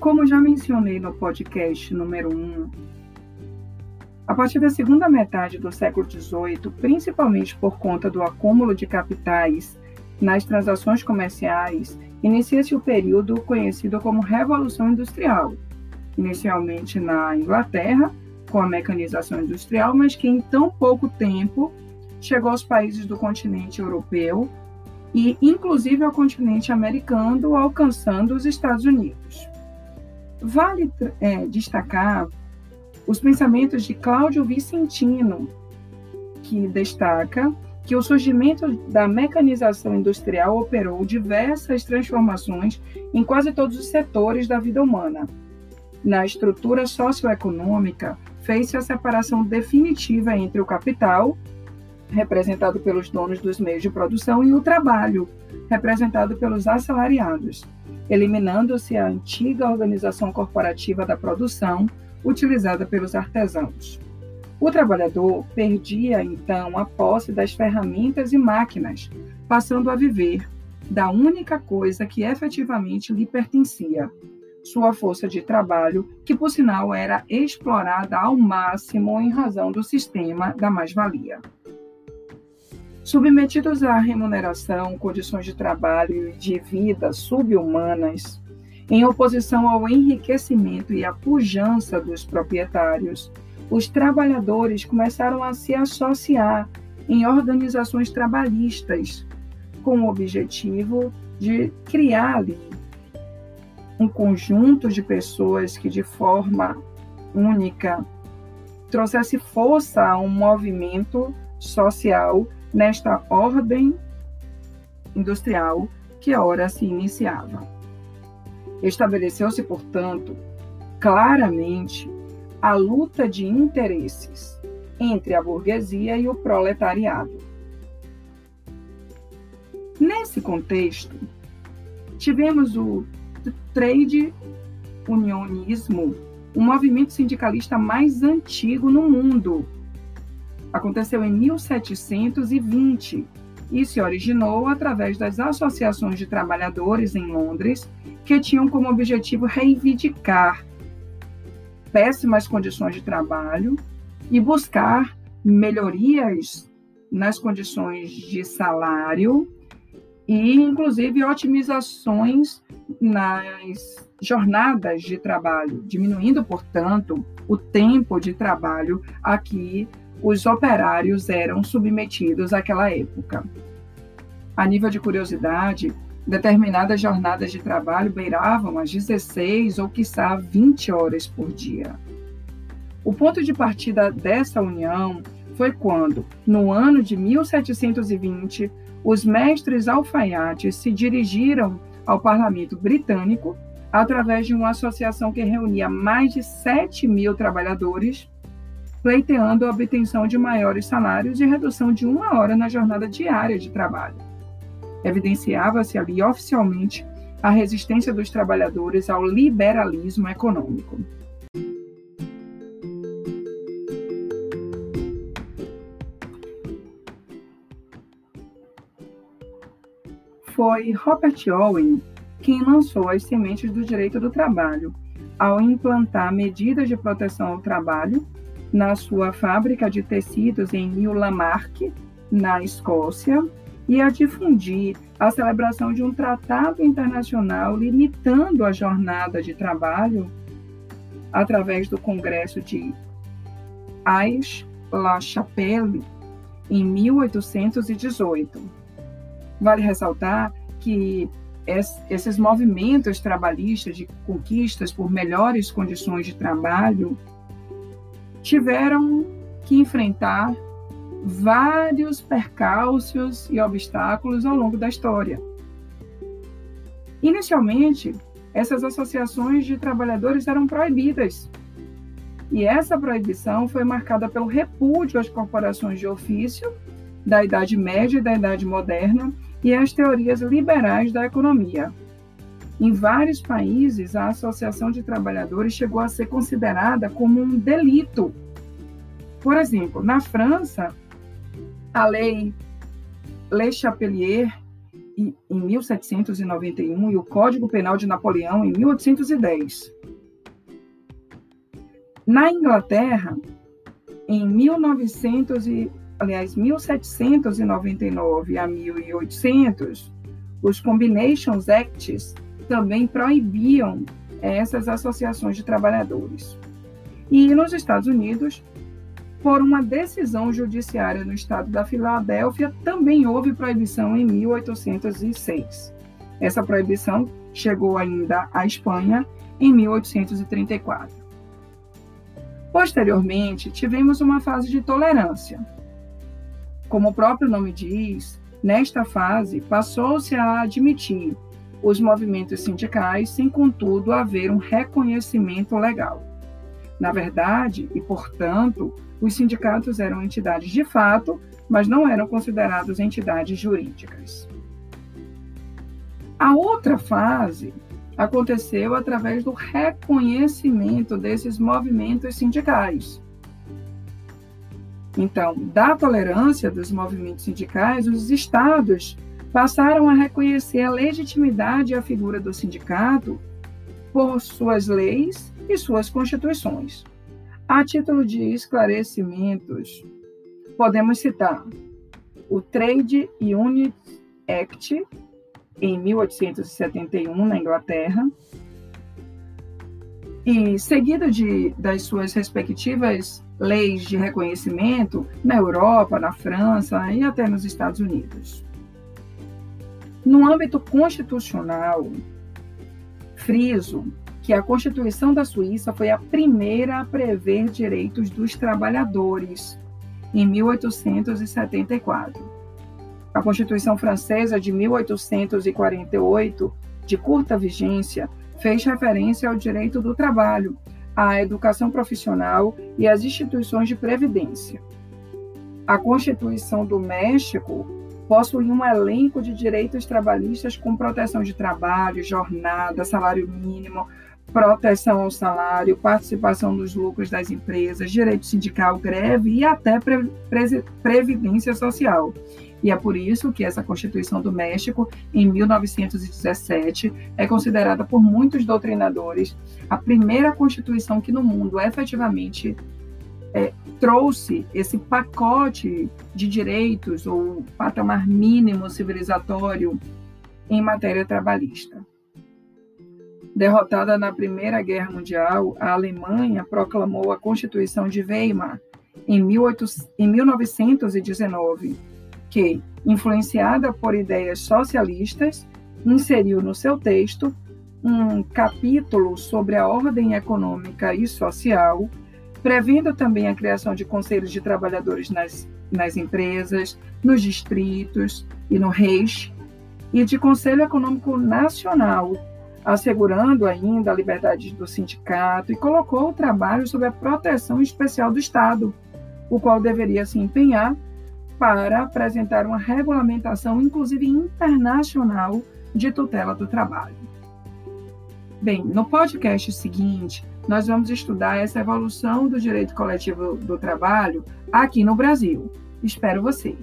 Como já mencionei no podcast número 1, a partir da segunda metade do século XVIII, principalmente por conta do acúmulo de capitais nas transações comerciais, inicia-se o período conhecido como Revolução Industrial, inicialmente na Inglaterra, com a mecanização industrial, mas que em tão pouco tempo chegou aos países do continente europeu e, inclusive, ao continente americano, alcançando os Estados Unidos. Vale é, destacar os pensamentos de Cláudio Vicentino, que destaca que o surgimento da mecanização industrial operou diversas transformações em quase todos os setores da vida humana. Na estrutura socioeconômica, fez-se a separação definitiva entre o capital, representado pelos donos dos meios de produção, e o trabalho, representado pelos assalariados, eliminando-se a antiga organização corporativa da produção utilizada pelos artesãos. O trabalhador perdia então a posse das ferramentas e máquinas, passando a viver da única coisa que efetivamente lhe pertencia, sua força de trabalho, que por sinal era explorada ao máximo em razão do sistema da mais-valia. Submetidos à remuneração, condições de trabalho e de vida subhumanas, em oposição ao enriquecimento e à pujança dos proprietários, os trabalhadores começaram a se associar em organizações trabalhistas, com o objetivo de criar ali um conjunto de pessoas que, de forma única, trouxesse força a um movimento social nesta ordem industrial que ora se iniciava. Estabeleceu-se, portanto, claramente a luta de interesses entre a burguesia e o proletariado. Nesse contexto, tivemos o trade unionismo, o movimento sindicalista mais antigo no mundo, Aconteceu em 1720 e se originou através das associações de trabalhadores em Londres, que tinham como objetivo reivindicar péssimas condições de trabalho e buscar melhorias nas condições de salário e, inclusive, otimizações nas jornadas de trabalho, diminuindo, portanto, o tempo de trabalho aqui os operários eram submetidos àquela época. A nível de curiosidade, determinadas jornadas de trabalho beiravam as 16 ou, quiçá, 20 horas por dia. O ponto de partida dessa união foi quando, no ano de 1720, os mestres alfaiates se dirigiram ao parlamento britânico através de uma associação que reunia mais de 7 mil trabalhadores pleiteando a obtenção de maiores salários e redução de uma hora na jornada diária de trabalho. Evidenciava-se ali oficialmente a resistência dos trabalhadores ao liberalismo econômico. Foi Robert Owen quem lançou as sementes do direito do trabalho, ao implantar medidas de proteção ao trabalho na sua fábrica de tecidos em New Lamarck, na Escócia, e a difundir a celebração de um tratado internacional limitando a jornada de trabalho através do Congresso de Aix-la-Chapelle em 1818. Vale ressaltar que esses movimentos trabalhistas de conquistas por melhores condições de trabalho tiveram que enfrentar vários percalços e obstáculos ao longo da história. Inicialmente, essas associações de trabalhadores eram proibidas. E essa proibição foi marcada pelo repúdio às corporações de ofício da Idade Média e da Idade Moderna e às teorias liberais da economia. Em vários países, a associação de trabalhadores chegou a ser considerada como um delito. Por exemplo, na França, a lei Le Chapelier em 1791 e o Código Penal de Napoleão em 1810. Na Inglaterra, em 1900 e, aliás, 1799 a 1800, os Combinations Acts também proibiam essas associações de trabalhadores. E nos Estados Unidos, por uma decisão judiciária no estado da Filadélfia, também houve proibição em 1806. Essa proibição chegou ainda à Espanha em 1834. Posteriormente, tivemos uma fase de tolerância. Como o próprio nome diz, nesta fase passou-se a admitir os movimentos sindicais sem, contudo, haver um reconhecimento legal. Na verdade, e portanto, os sindicatos eram entidades de fato, mas não eram considerados entidades jurídicas. A outra fase aconteceu através do reconhecimento desses movimentos sindicais. Então, da tolerância dos movimentos sindicais, os estados passaram a reconhecer a legitimidade e a figura do sindicato por suas leis e suas constituições. A título de esclarecimentos, podemos citar o Trade Unit Act, em 1871, na Inglaterra, e seguido de, das suas respectivas leis de reconhecimento na Europa, na França e até nos Estados Unidos. No âmbito constitucional, friso que a Constituição da Suíça foi a primeira a prever direitos dos trabalhadores, em 1874. A Constituição Francesa de 1848, de curta vigência, fez referência ao direito do trabalho, à educação profissional e às instituições de previdência. A Constituição do México possui um elenco de direitos trabalhistas com proteção de trabalho, jornada, salário mínimo, proteção ao salário, participação nos lucros das empresas, direito sindical, greve e até pre previdência social. E é por isso que essa Constituição do México, em 1917, é considerada por muitos doutrinadores a primeira Constituição que no mundo efetivamente é, trouxe esse pacote de direitos ou patamar mínimo civilizatório em matéria trabalhista. Derrotada na Primeira Guerra Mundial, a Alemanha proclamou a Constituição de Weimar em, 18, em 1919, que, influenciada por ideias socialistas, inseriu no seu texto um capítulo sobre a ordem econômica e social, prevendo também a criação de conselhos de trabalhadores nas, nas empresas, nos distritos e no Reich, e de Conselho Econômico Nacional, assegurando ainda a liberdade do sindicato e colocou o trabalho sob a proteção especial do Estado, o qual deveria se empenhar para apresentar uma regulamentação, inclusive internacional, de tutela do trabalho. Bem, no podcast seguinte, nós vamos estudar essa evolução do direito coletivo do trabalho aqui no Brasil. Espero você!